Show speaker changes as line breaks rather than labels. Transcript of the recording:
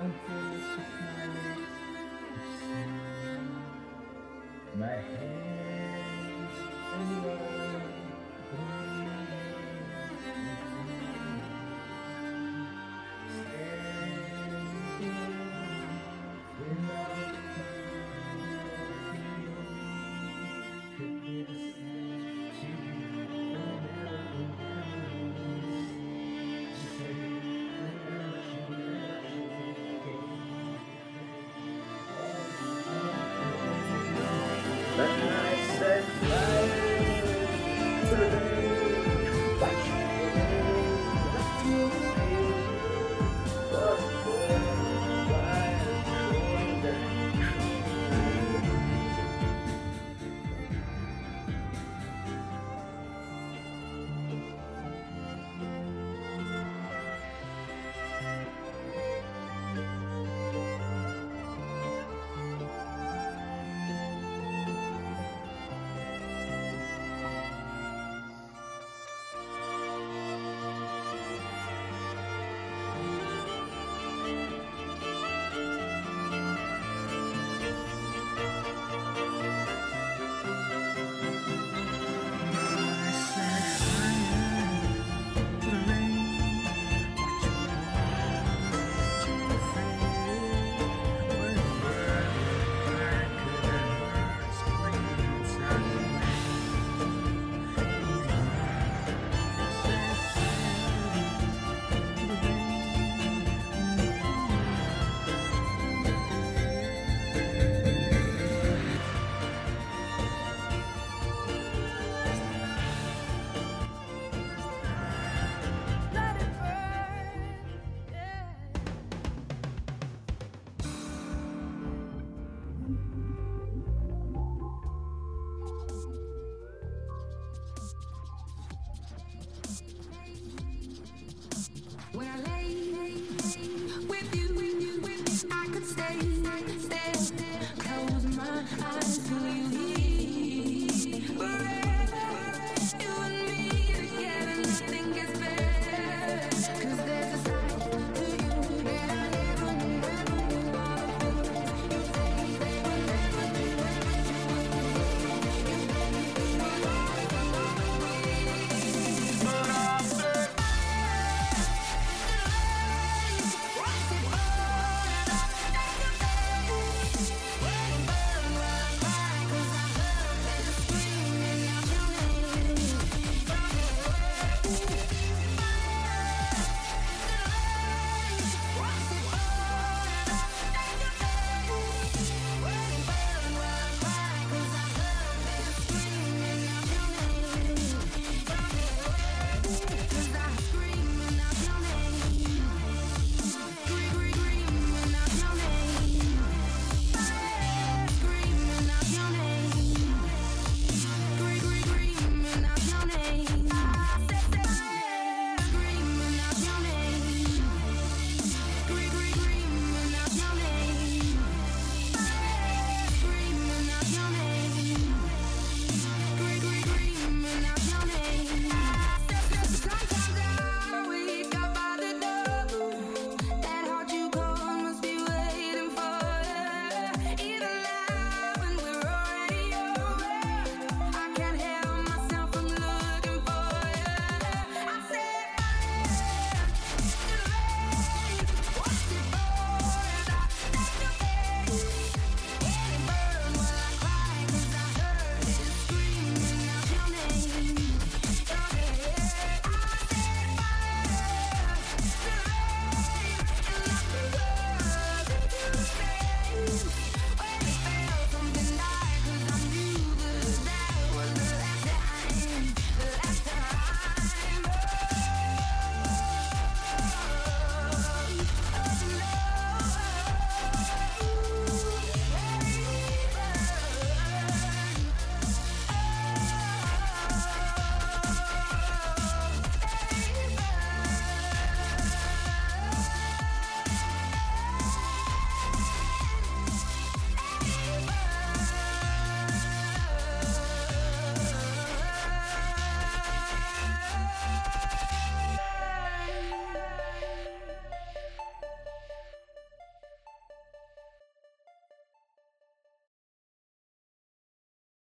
My head.